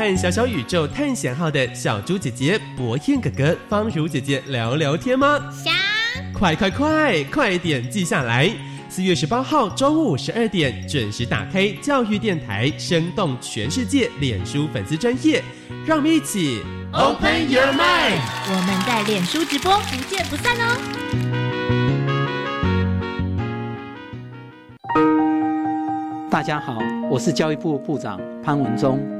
和小小宇宙探险号的小猪姐姐、博彦哥哥、方如姐姐聊聊天吗？想，快快快，快点记下来！四月十八号中午十二点准时打开教育电台，生动全世界脸书粉丝专业，让我们一起 Open your mind 我们在脸书直播，不见不散哦！大家好，我是教育部部长潘文忠。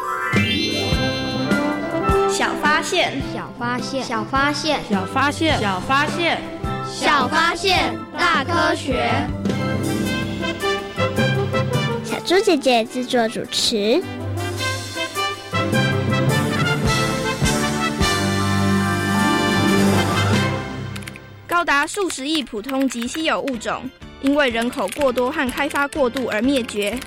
小发现，小发现，小发现，小发现，小发现，小发现，大科学。小猪姐姐制作主持。高达数十亿普通及稀有物种，因为人口过多和开发过度而灭绝。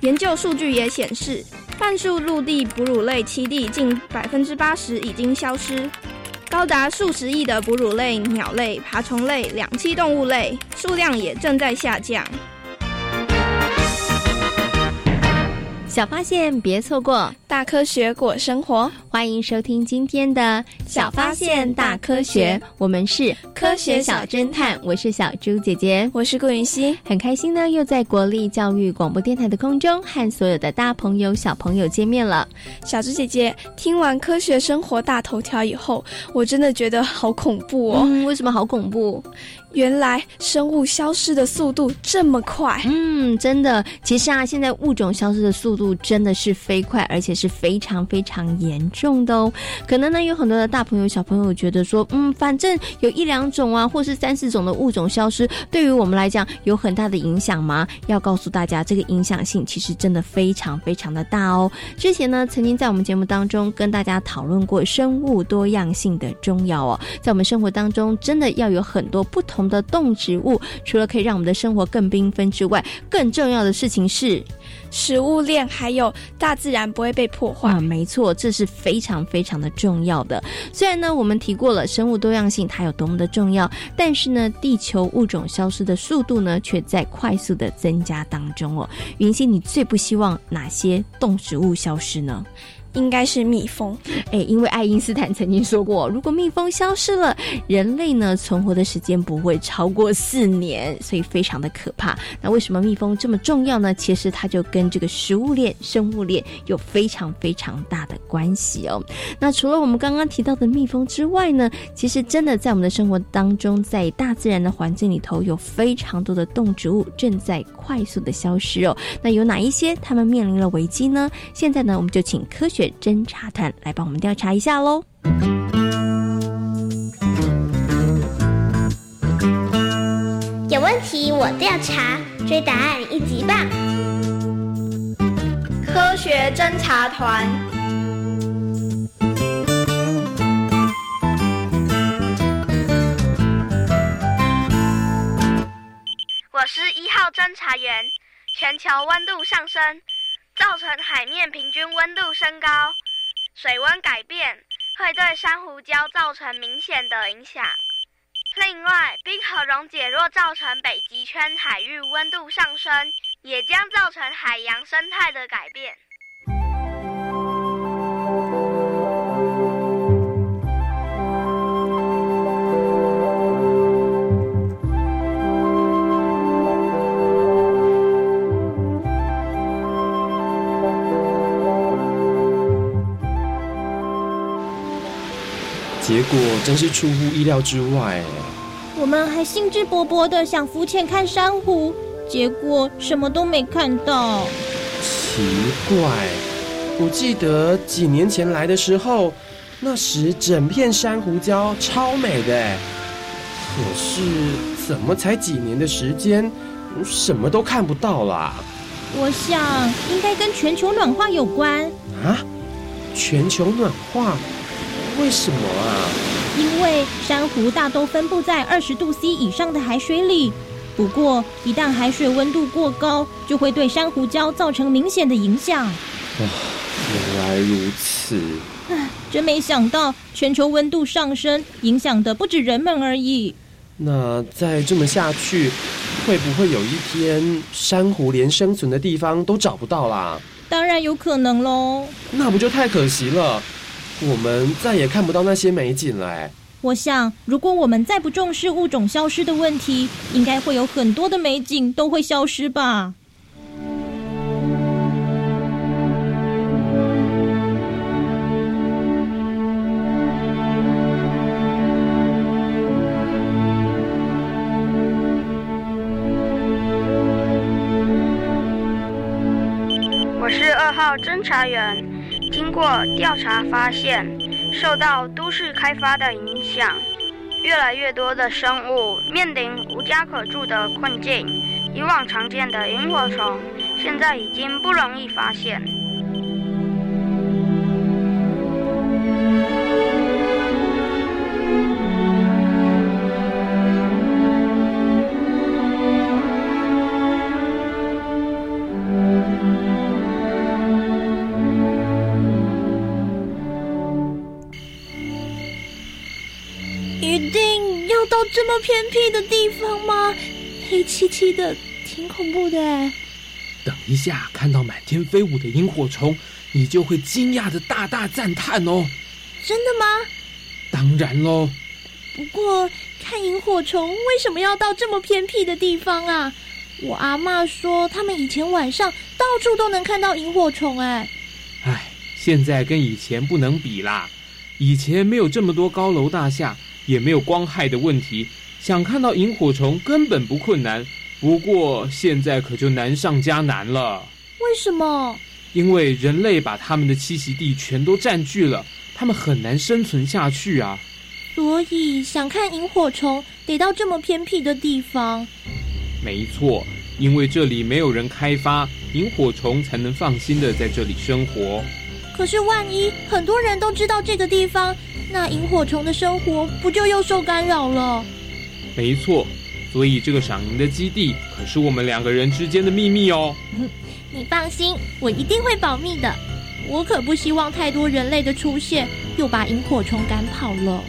研究数据也显示。半数陆地哺乳类栖地近百分之八十已经消失，高达数十亿的哺乳类鸟类、爬虫类、两栖动物类数量也正在下降。小发现，别错过大科学过生活。欢迎收听今天的小发现大科学，我们是科学小侦探。我是小猪姐姐，我是顾云熙，很开心呢，又在国立教育广播电台的空中和所有的大朋友、小朋友见面了。小猪姐姐听完科学生活大头条以后，我真的觉得好恐怖哦！为什么好恐怖？原来生物消失的速度这么快，嗯，真的。其实啊，现在物种消失的速度真的是飞快，而且是非常非常严重的哦。可能呢，有很多的大朋友、小朋友觉得说，嗯，反正有一两种啊，或是三四种的物种消失，对于我们来讲有很大的影响吗？要告诉大家，这个影响性其实真的非常非常的大哦。之前呢，曾经在我们节目当中跟大家讨论过生物多样性的重要哦，在我们生活当中，真的要有很多不同。的动植物，除了可以让我们的生活更缤纷之外，更重要的事情是食物链，还有大自然不会被破坏。没错，这是非常非常的重要的。虽然呢，我们提过了生物多样性它有多么的重要，但是呢，地球物种消失的速度呢，却在快速的增加当中哦。云溪，你最不希望哪些动植物消失呢？应该是蜜蜂，哎，因为爱因斯坦曾经说过，如果蜜蜂消失了，人类呢存活的时间不会超过四年，所以非常的可怕。那为什么蜜蜂这么重要呢？其实它就跟这个食物链、生物链有非常非常大的关系哦。那除了我们刚刚提到的蜜蜂之外呢，其实真的在我们的生活当中，在大自然的环境里头，有非常多的动植物正在快速的消失哦。那有哪一些它们面临了危机呢？现在呢，我们就请科学。学侦查团来帮我们调查一下喽。有问题我调查，追答案一级棒！科学侦查团。我是一号侦查员。全球温度上升，造成海面平均温度升高，水温改变会对珊瑚礁造成明显的影响。另外，冰河溶解若造成北极圈海域温度上升，也将造成海洋生态的改变。果真是出乎意料之外。我们还兴致勃勃的想浮潜看珊瑚，结果什么都没看到。奇怪，我记得几年前来的时候，那时整片珊瑚礁超美的。可是怎么才几年的时间，什么都看不到啦？我想应该跟全球暖化有关。啊？全球暖化？为什么啊？因为珊瑚大都分布在二十度 C 以上的海水里。不过，一旦海水温度过高，就会对珊瑚礁造成明显的影响。哇，原来如此！唉，真没想到全球温度上升，影响的不止人们而已。那再这么下去，会不会有一天珊瑚连生存的地方都找不到啦？当然有可能喽。那不就太可惜了？我们再也看不到那些美景了。我想，如果我们再不重视物种消失的问题，应该会有很多的美景都会消失吧。我是二号侦查员。经过调查发现，受到都市开发的影响，越来越多的生物面临无家可住的困境。以往常见的萤火虫，现在已经不容易发现。么偏僻的地方吗？黑漆漆的，挺恐怖的。等一下，看到满天飞舞的萤火虫，你就会惊讶的大大赞叹哦。真的吗？当然喽。不过看萤火虫为什么要到这么偏僻的地方啊？我阿妈说，他们以前晚上到处都能看到萤火虫。哎，哎，现在跟以前不能比啦。以前没有这么多高楼大厦。也没有光害的问题，想看到萤火虫根本不困难。不过现在可就难上加难了。为什么？因为人类把他们的栖息地全都占据了，他们很难生存下去啊。所以想看萤火虫，得到这么偏僻的地方。没错，因为这里没有人开发，萤火虫才能放心的在这里生活。可是万一很多人都知道这个地方，那萤火虫的生活不就又受干扰了？没错，所以这个赏银的基地可是我们两个人之间的秘密哦。你放心，我一定会保密的。我可不希望太多人类的出现，又把萤火虫赶跑了。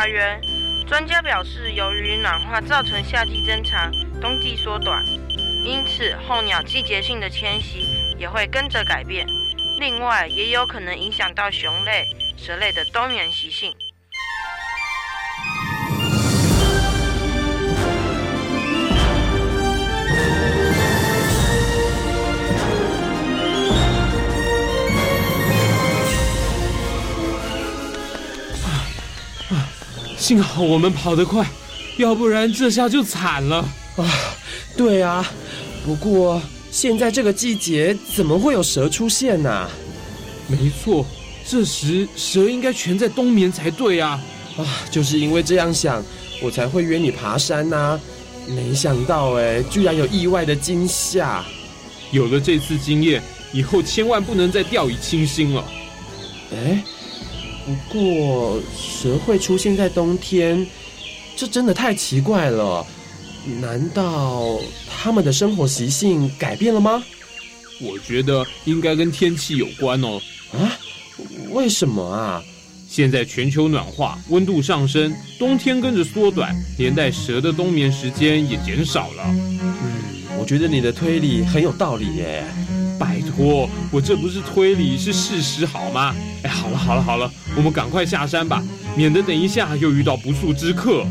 查员专家表示，由于暖化造成夏季增长，冬季缩短，因此候鸟季节性的迁徙也会跟着改变。另外，也有可能影响到熊类、蛇类的冬眠习性。幸好我们跑得快，要不然这下就惨了啊！对啊，不过现在这个季节怎么会有蛇出现呢？没错，这时蛇应该全在冬眠才对啊！啊，就是因为这样想，我才会约你爬山呐。没想到哎，居然有意外的惊吓。有了这次经验，以后千万不能再掉以轻心了。哎，不过蛇会出现在冬天，这真的太奇怪了。难道他们的生活习性改变了吗？我觉得应该跟天气有关哦。啊？为什么啊？现在全球暖化，温度上升，冬天跟着缩短，连带蛇的冬眠时间也减少了。嗯，我觉得你的推理很有道理耶。拜托，我这不是推理，是事实好吗？哎，好了好了好了，我们赶快下山吧，免得等一下又遇到不速之客。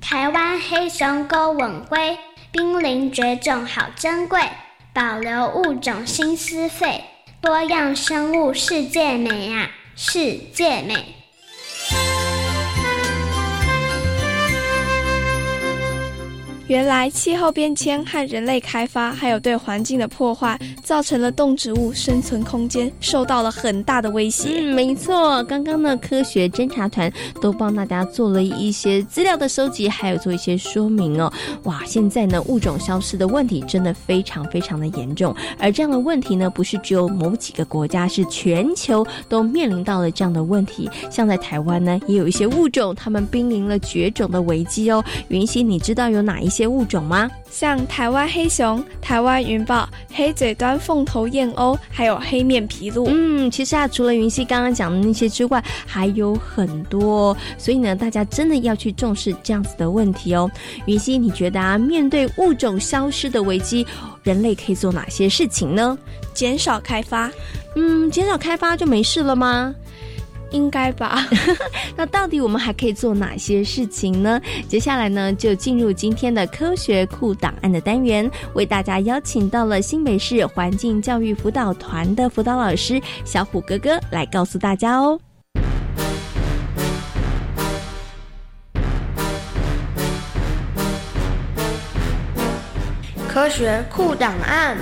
台湾黑熊狗吻龟，濒临绝种好珍贵，保留物种心思费，多样生物世界美啊，世界美。原来气候变迁和人类开发，还有对环境的破坏，造成了动植物生存空间受到了很大的威胁。嗯，没错，刚刚呢，科学侦查团都帮大家做了一些资料的收集，还有做一些说明哦。哇，现在呢，物种消失的问题真的非常非常的严重，而这样的问题呢，不是只有某几个国家，是全球都面临到了这样的问题。像在台湾呢，也有一些物种，它们濒临了绝种的危机哦。云溪，你知道有哪一些？些物种吗？像台湾黑熊、台湾云豹、黑嘴端凤头燕鸥，还有黑面琵鹭。嗯，其实啊，除了云溪刚刚讲的那些之外，还有很多。所以呢，大家真的要去重视这样子的问题哦。云溪，你觉得啊，面对物种消失的危机，人类可以做哪些事情呢？减少开发。嗯，减少开发就没事了吗？应该吧，那到底我们还可以做哪些事情呢？接下来呢，就进入今天的科学库档案的单元，为大家邀请到了新北市环境教育辅导团的辅导老师小虎哥哥来告诉大家哦。科学库档案。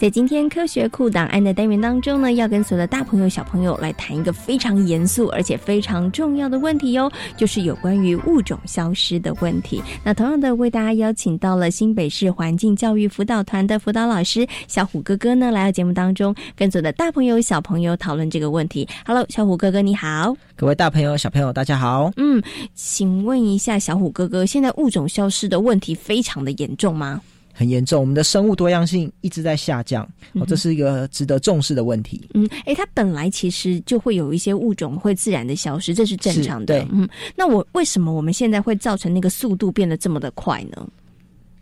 在今天科学库档案的单元当中呢，要跟所有的大朋友小朋友来谈一个非常严肃而且非常重要的问题哟，就是有关于物种消失的问题。那同样的，为大家邀请到了新北市环境教育辅导团的辅导老师小虎哥哥呢，来到节目当中，跟所有的大朋友小朋友讨论这个问题。Hello，小虎哥哥你好，各位大朋友小朋友大家好。嗯，请问一下小虎哥哥，现在物种消失的问题非常的严重吗？很严重，我们的生物多样性一直在下降，哦，这是一个值得重视的问题。嗯，哎，它本来其实就会有一些物种会自然的消失，这是正常的。嗯，那我为什么我们现在会造成那个速度变得这么的快呢？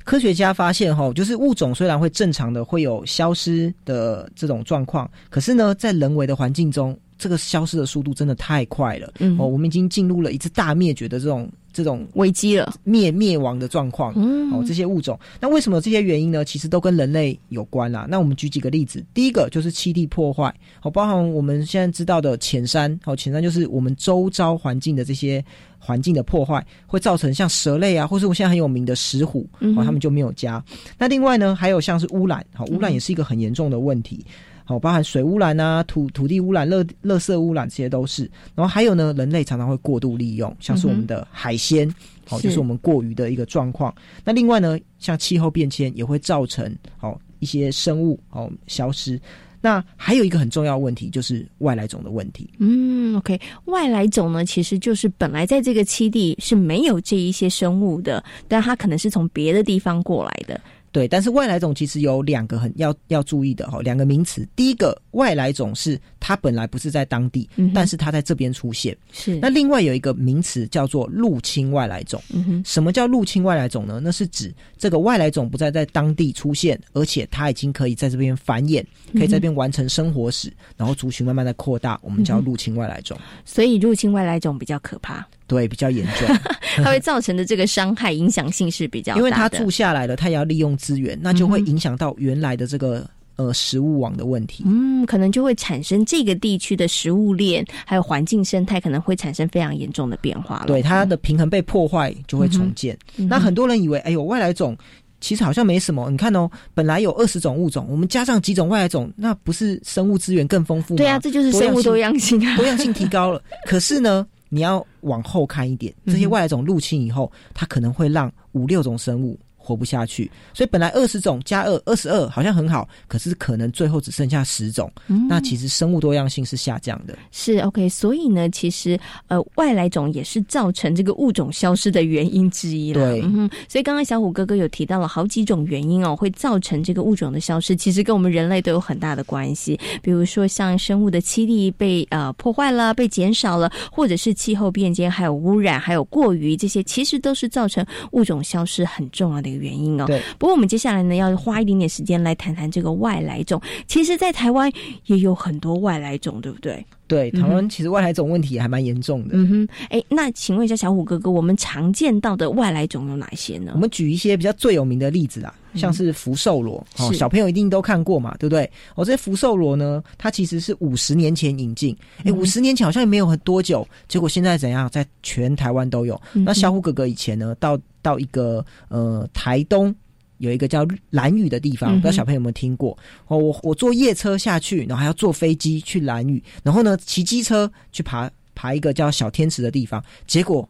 科学家发现，哈，就是物种虽然会正常的会有消失的这种状况，可是呢，在人为的环境中，这个消失的速度真的太快了。嗯，哦，我们已经进入了一次大灭绝的这种。这种危机了，灭灭亡的状况，嗯哦，这些物种，那为什么这些原因呢？其实都跟人类有关啦。那我们举几个例子，第一个就是栖地破坏，哦，包含我们现在知道的浅山，哦，浅山就是我们周遭环境的这些环境的破坏，会造成像蛇类啊，或是我现在很有名的石虎，哦，他们就没有家。那另外呢，还有像是污染，好，污染也是一个很严重的问题。好，包含水污染啊、土土地污染、热热色污染，这些都是。然后还有呢，人类常常会过度利用，像是我们的海鲜，好，就是我们过于的一个状况。那另外呢，像气候变迁也会造成好一些生物哦消失。那还有一个很重要问题，就是外来种的问题。嗯，OK，外来种呢，其实就是本来在这个栖地是没有这一些生物的，但它可能是从别的地方过来的。对，但是外来种其实有两个很要要注意的哈，两个名词。第一个外来种是它本来不是在当地，但是它在这边出现。是。那另外有一个名词叫做入侵外来种。嗯哼。什么叫入侵外来种呢？那是指这个外来种不再在当地出现，而且它已经可以在这边繁衍，可以在这边完成生活史，然后族群慢慢的扩大，我们叫入侵外来种。所以入侵外来种比较可怕。对，比较严重，它会造成的这个伤害影响性是比较大的。因为它住下来了，它也要利用资源，那就会影响到原来的这个呃食物网的问题。嗯，可能就会产生这个地区的食物链还有环境生态可能会产生非常严重的变化了。对，它的平衡被破坏，就会重建。那很多人以为，哎呦，外来种其实好像没什么。你看哦，本来有二十种物种，我们加上几种外来种，那不是生物资源更丰富吗？对啊，这就是生物多样性啊，多样性提高了。可是呢？你要往后看一点，这些外来种入侵以后，它可能会让五六种生物。活不下去，所以本来二十种加二二十二好像很好，可是可能最后只剩下十种，那其实生物多样性是下降的。是 OK，所以呢，其实呃外来种也是造成这个物种消失的原因之一了。对，嗯，所以刚刚小虎哥哥有提到了好几种原因哦，会造成这个物种的消失，其实跟我们人类都有很大的关系。比如说像生物的栖地被呃破坏了、被减少了，或者是气候变迁、还有污染、还有过于这些，其实都是造成物种消失很重要的一个。原因哦，对。不过我们接下来呢，要花一点点时间来谈谈这个外来种。其实，在台湾也有很多外来种，对不对？对，台湾其实外来种问题还蛮严重的。嗯哼，哎，那请问一下小虎哥哥，我们常见到的外来种有哪些呢？我们举一些比较最有名的例子啊，像是福寿螺，哦，小朋友一定都看过嘛，对不对？哦，这些福寿螺呢，它其实是五十年前引进，哎，五十年前好像也没有很多久，结果现在怎样，在全台湾都有。那小虎哥哥以前呢，到到一个呃台东。有一个叫蓝屿的地方，不知道小朋友有没有听过？哦，我我坐夜车下去，然后还要坐飞机去蓝屿，然后呢骑机车去爬爬一个叫小天池的地方，结果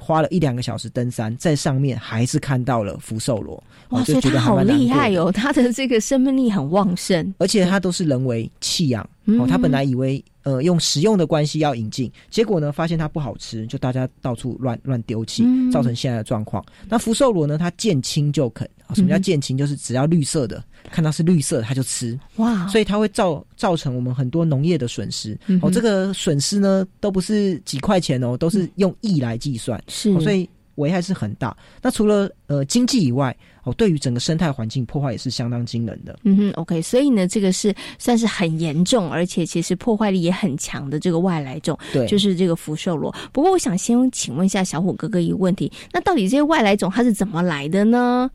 花了一两个小时登山，在上面还是看到了福寿螺。哇塞，它好厉害哦！它的这个生命力很旺盛，而且它都是人为弃养。哦，他本来以为。呃，用食用的关系要引进，结果呢，发现它不好吃，就大家到处乱乱丢弃，造成现在的状况。那福寿螺呢，它见青就啃，什么叫见青？就是只要绿色的，看到是绿色，它就吃。哇！所以它会造造成我们很多农业的损失。哦，这个损失呢，都不是几块钱哦，都是用亿来计算。是，所以危害是很大。那除了呃经济以外，哦，对于整个生态环境破坏也是相当惊人的。嗯哼，OK，所以呢，这个是算是很严重，而且其实破坏力也很强的这个外来种，对，就是这个福寿螺。不过，我想先请问一下小虎哥哥一个问题：那到底这些外来种它是怎么来的呢？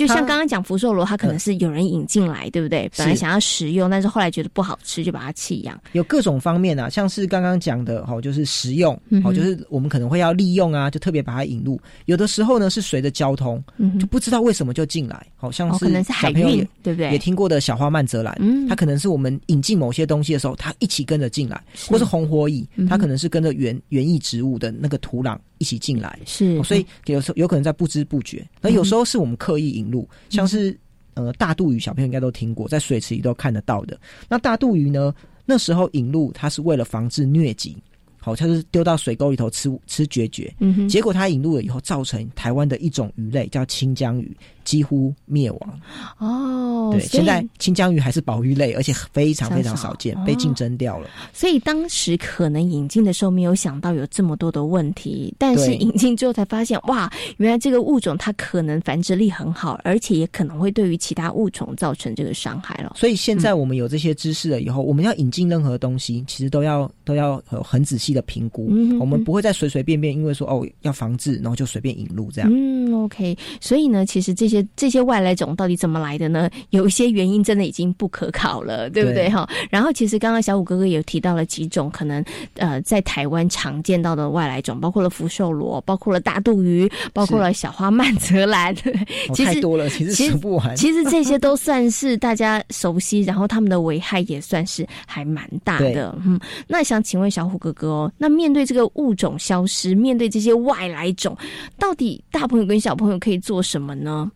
就像刚刚讲福寿螺，它可能是有人引进来，对不对？本来想要食用，但是后来觉得不好吃，就把它弃养。有各种方面啊，像是刚刚讲的，哈，就是食用，哦，就是我们可能会要利用啊，就特别把它引入。有的时候呢，是随着交通，就不知道为什么就进来，好像是可能是海运，对不对？也听过的小花曼泽兰，嗯，它可能是我们引进某些东西的时候，它一起跟着进来，或是红火蚁，它可能是跟着原原意植物的那个土壤。一起进来是，所以有时候有可能在不知不觉。那有时候是我们刻意引入，像是呃大肚鱼，小朋友应该都听过，在水池里都看得到的。那大肚鱼呢，那时候引入它是为了防治疟疾，好，它是丢到水沟里头吃吃绝绝。嗯哼，结果它引入了以后，造成台湾的一种鱼类叫清江鱼。几乎灭亡哦，对，现在清江鱼还是保育类，而且非常非常少见，被竞争掉了。所以当时可能引进的时候没有想到有这么多的问题，但是引进之后才发现，哇，原来这个物种它可能繁殖力很好，而且也可能会对于其他物种造成这个伤害了。所以现在我们有这些知识了以后，我们要引进任何东西，其实都要都要很仔细的评估，我们不会再随随便便因为说哦要防治，然后就随便引入这样。嗯，OK。所以呢，其实这些。这些外来种到底怎么来的呢？有一些原因真的已经不可考了，对不对哈？然后其实刚刚小五哥哥也提到了几种可能呃在台湾常见到的外来种，包括了福寿螺，包括了大肚鱼，包括了小花曼泽兰。其实太多了，其实数不完。其实这些都算是大家熟悉，然后他们的危害也算是还蛮大的。嗯，那想请问小虎哥哥哦，那面对这个物种消失，面对这些外来种，到底大朋友跟小朋友可以做什么呢？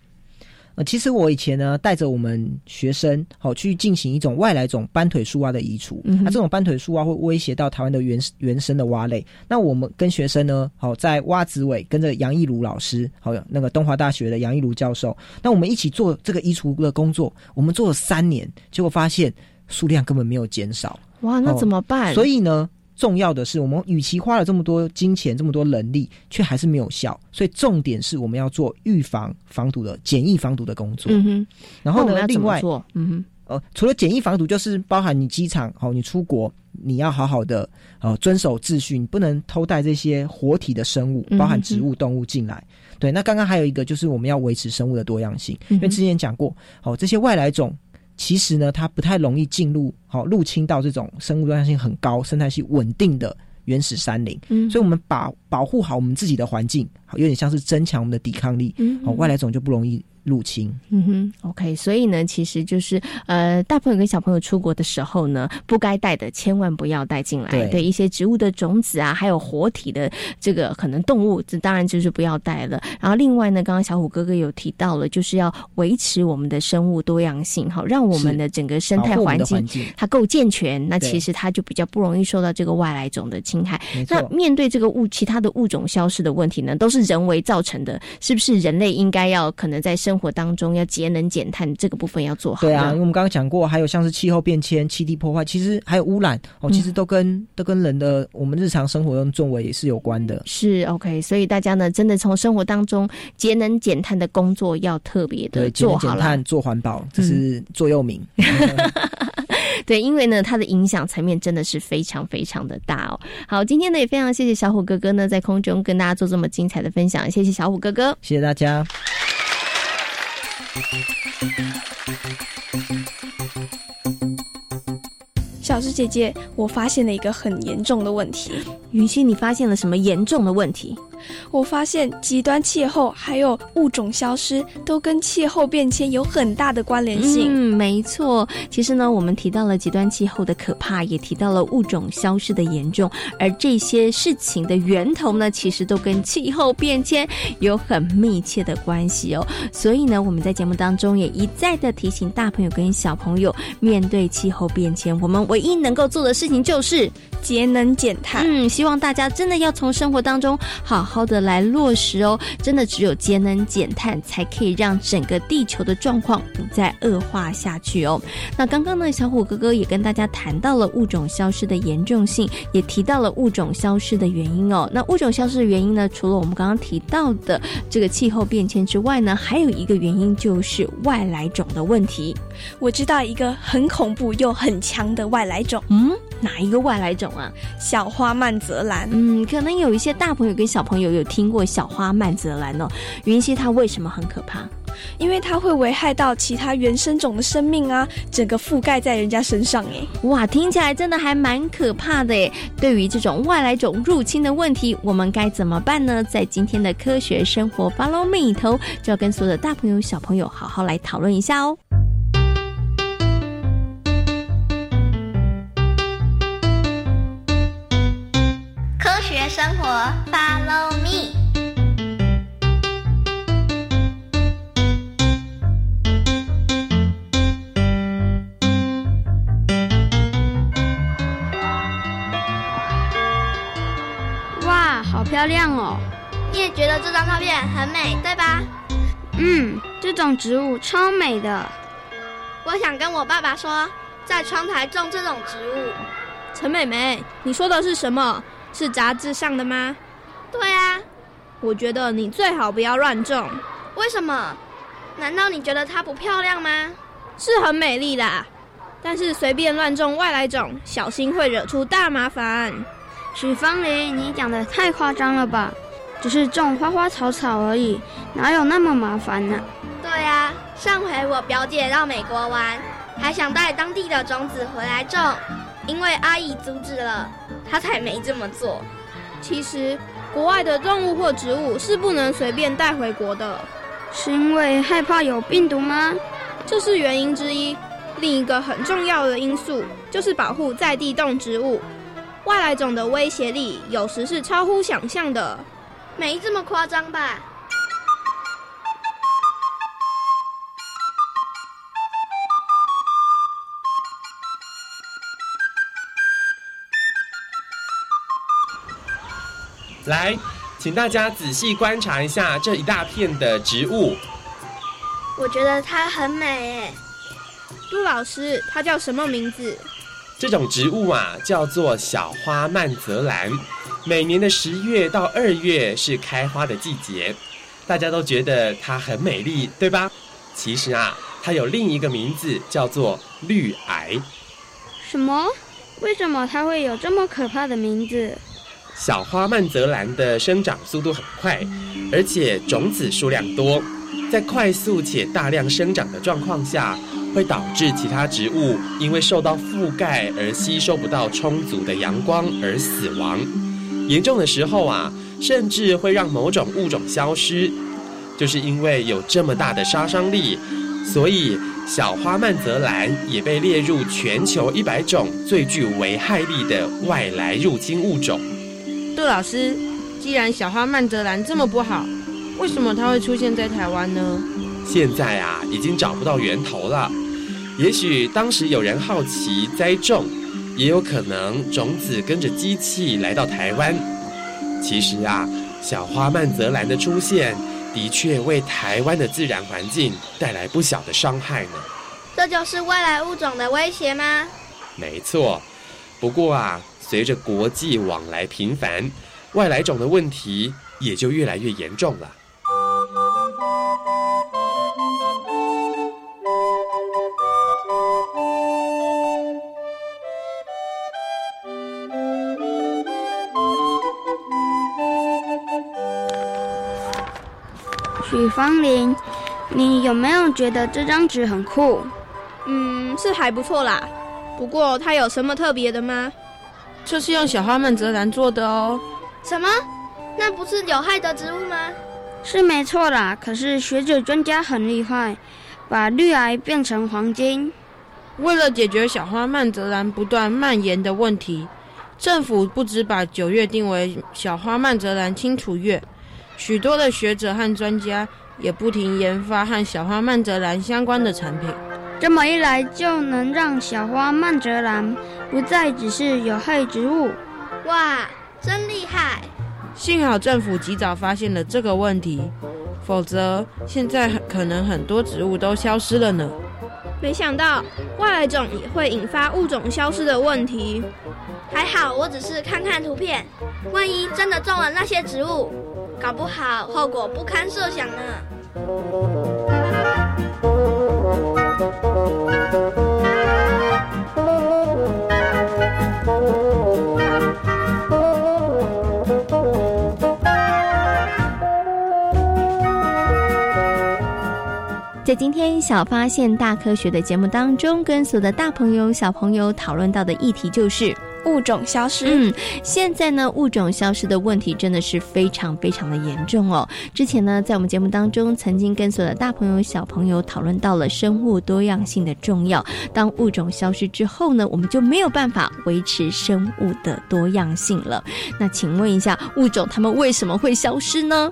呃，其实我以前呢，带着我们学生好去进行一种外来种斑腿树蛙的移除。那、嗯这种斑腿树蛙会威胁到台湾的原原生的蛙类。那我们跟学生呢，好在蛙子尾跟着杨义儒老师，好那个东华大学的杨义儒教授，那我们一起做这个移除的工作。我们做了三年，结果发现数量根本没有减少。哇，那怎么办？所以呢？重要的是，我们与其花了这么多金钱、这么多人力，却还是没有效。所以重点是我们要做预防防毒的简易防毒的工作。嗯哼。然后呢，另外，嗯哼，呃，除了简易防毒，就是包含你机场哦，你出国你要好好的呃遵守秩序，你不能偷带这些活体的生物，包含植物、动物进来。对，那刚刚还有一个就是我们要维持生物的多样性，因为之前讲过，哦，这些外来种。其实呢，它不太容易进入，好、入侵到这种生物多样性很高、生态系稳定的原始山林。嗯所以我们把保护好我们自己的环境，好有点像是增强我们的抵抗力。嗯哦、外来种就不容易入侵。嗯哼，OK，所以呢，其实就是呃，大朋友跟小朋友出国的时候呢，不该带的千万不要带进来。对一些植物的种子啊，还有活体的这个可能动物，这当然就是不要带了。然后另外呢，刚刚小虎哥哥有提到了，就是要维持我们的生物多样性，好，让我们的整个生态环境它够健全，那其实它就比较不容易受到这个外来种的侵害那面对这个物其他的物种消失的问题呢，都是人为造成的，是不是人类应该要可能在生活当中要节能减碳这个部分要做好？对啊，因为我们刚刚讲过，还有像是气候变迁、气地破坏，其实还有污染哦，其实都跟、都跟人的我们日常生活中作为也是有关的。是 OK，所以大家呢，真的从生活当中节能减碳的工作要特别的做好了。减碳、做环保，这是座右铭。对，因为呢，它的影响层面真的是非常非常的大哦。好，今天呢也非常谢谢小虎哥哥呢在空中跟大家做这么精彩的分享，谢谢小虎哥哥。谢谢大家。小智姐姐，我发现了一个很严重的问题。云溪，你发现了什么严重的问题？我发现极端气候还有物种消失都跟气候变迁有很大的关联性。嗯，没错。其实呢，我们提到了极端气候的可怕，也提到了物种消失的严重，而这些事情的源头呢，其实都跟气候变迁有很密切的关系哦。所以呢，我们在节目当中也一再的提醒大朋友跟小朋友，面对气候变迁，我们唯一能够做的事情就是节能减碳。嗯，希望大家真的要从生活当中好好的来落实哦。真的只有节能减碳，才可以让整个地球的状况不再恶化下去哦。那刚刚呢，小虎哥哥也跟大家谈到了物种消失的严重性，也提到了物种消失的原因哦。那物种消失的原因呢，除了我们刚刚提到的这个气候变迁之外呢，还有一个原因就是外来种的问题。我知道一个很恐怖又很强的外来种，嗯，哪一个外来种啊？小花曼泽兰。嗯，可能有一些大朋友跟小朋友有听过小花曼泽兰哦。云溪它为什么很可怕？因为它会危害到其他原生种的生命啊，整个覆盖在人家身上哎。哇，听起来真的还蛮可怕的诶。对于这种外来种入侵的问题，我们该怎么办呢？在今天的科学生活 Follow Me 里头，就要跟所有的大朋友小朋友好好来讨论一下哦。生活，Follow me。哇，好漂亮哦！你也觉得这张照片很美，对吧？嗯，这种植物超美的。我想跟我爸爸说，在窗台种这种植物。陈美美，你说的是什么？是杂志上的吗？对啊，我觉得你最好不要乱种。为什么？难道你觉得它不漂亮吗？是很美丽啦，但是随便乱种外来种，小心会惹出大麻烦。许芳玲，你讲的太夸张了吧？只是种花花草草而已，哪有那么麻烦呢、对啊，上回我表姐到美国玩，还想带当地的种子回来种，因为阿姨阻止了，她才没这么做。其实，国外的动物或植物是不能随便带回国的，是因为害怕有病毒吗？这是原因之一。另一个很重要的因素就是保护在地动植物。外来种的威胁力有时是超乎想象的，没这么夸张吧？来，请大家仔细观察一下这一大片的植物。我觉得它很美诶。杜老师，它叫什么名字？这种植物啊，叫做小花曼泽兰。每年的十月到二月是开花的季节，大家都觉得它很美丽，对吧？其实啊，它有另一个名字，叫做绿癌。什么？为什么它会有这么可怕的名字？小花曼泽兰的生长速度很快，而且种子数量多，在快速且大量生长的状况下，会导致其他植物因为受到覆盖而吸收不到充足的阳光而死亡。严重的时候啊，甚至会让某种物种消失。就是因为有这么大的杀伤力，所以小花曼泽兰也被列入全球一百种最具危害力的外来入侵物种。杜老师，既然小花曼泽兰这么不好，为什么它会出现在台湾呢？现在啊，已经找不到源头了。也许当时有人好奇栽种。也有可能种子跟着机器来到台湾。其实啊，小花曼泽兰的出现的确为台湾的自然环境带来不小的伤害呢。这就是外来物种的威胁吗？没错。不过啊，随着国际往来频繁，外来种的问题也就越来越严重了。许芳玲，你有没有觉得这张纸很酷？嗯，是还不错啦。不过它有什么特别的吗？这是用小花曼泽兰做的哦。什么？那不是有害的植物吗？是没错啦。可是学者专家很厉害，把绿癌变成黄金。为了解决小花曼泽兰不断蔓延的问题，政府不止把九月定为小花曼泽兰清除月。许多的学者和专家也不停研发和小花曼泽兰相关的产品，这么一来就能让小花曼泽兰不再只是有害植物。哇，真厉害！幸好政府及早发现了这个问题，否则现在可能很多植物都消失了呢。没想到外来种也会引发物种消失的问题。还好我只是看看图片，万一真的种了那些植物。搞不好后果不堪设想呢。在今天小发现大科学的节目当中，跟所有的大朋友、小朋友讨论到的议题就是。物种消失。嗯，现在呢，物种消失的问题真的是非常非常的严重哦。之前呢，在我们节目当中，曾经跟所有的大朋友、小朋友讨论到了生物多样性的重要。当物种消失之后呢，我们就没有办法维持生物的多样性了。那请问一下，物种它们为什么会消失呢？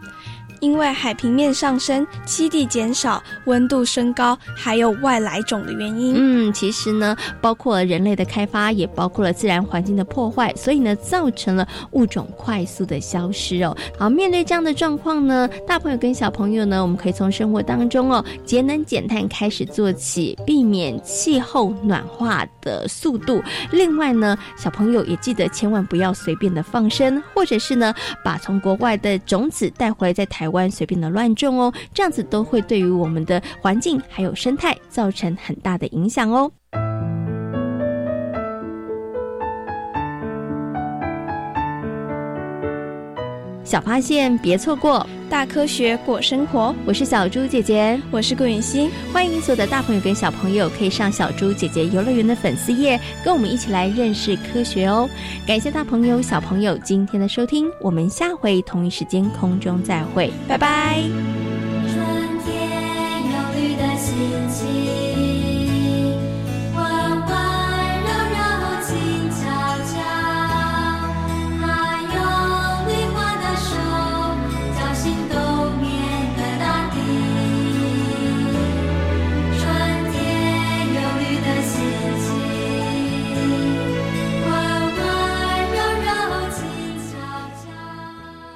因为海平面上升、栖地减少、温度升高，还有外来种的原因。嗯，其实呢，包括了人类的开发，也包括了自然环境的破坏，所以呢，造成了物种快速的消失哦。好，面对这样的状况呢，大朋友跟小朋友呢，我们可以从生活当中哦，节能减碳开始做起，避免气候暖化的速度。另外呢，小朋友也记得千万不要随便的放生，或者是呢，把从国外的种子带回来在台。湾随便的乱种哦，这样子都会对于我们的环境还有生态造成很大的影响哦。小发现，别错过大科学过生活。我是小猪姐姐，我是顾允欣。欢迎所有的大朋友跟小朋友可以上小猪姐姐游乐园的粉丝页，跟我们一起来认识科学哦。感谢大朋友小朋友今天的收听，我们下回同一时间空中再会，拜拜。春天有绿的心情。